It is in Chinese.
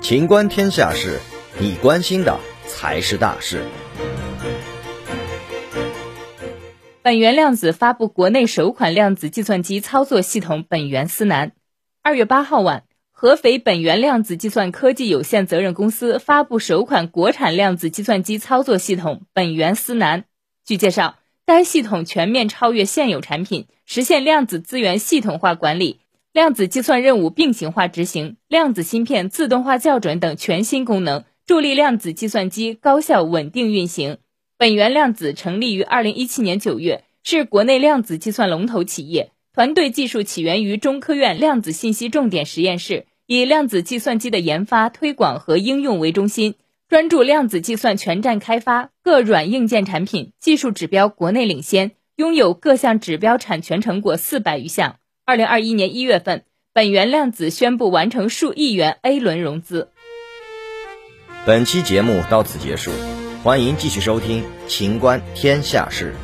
情观天下事，你关心的才是大事。本源量子发布国内首款量子计算机操作系统本源思南。二月八号晚，合肥本源量子计算科技有限责任公司发布首款国产量子计算机操作系统本源思南。据介绍，该系统全面超越现有产品，实现量子资源系统化管理。量子计算任务并行化执行、量子芯片自动化校准等全新功能，助力量子计算机高效稳定运行。本源量子成立于二零一七年九月，是国内量子计算龙头企业，团队技术起源于中科院量子信息重点实验室，以量子计算机的研发、推广和应用为中心，专注量子计算全站开发，各软硬件产品技术指标国内领先，拥有各项指标产权成果四百余项。二零二一年一月份，本源量子宣布完成数亿元 A 轮融资。本期节目到此结束，欢迎继续收听《秦观天下事》。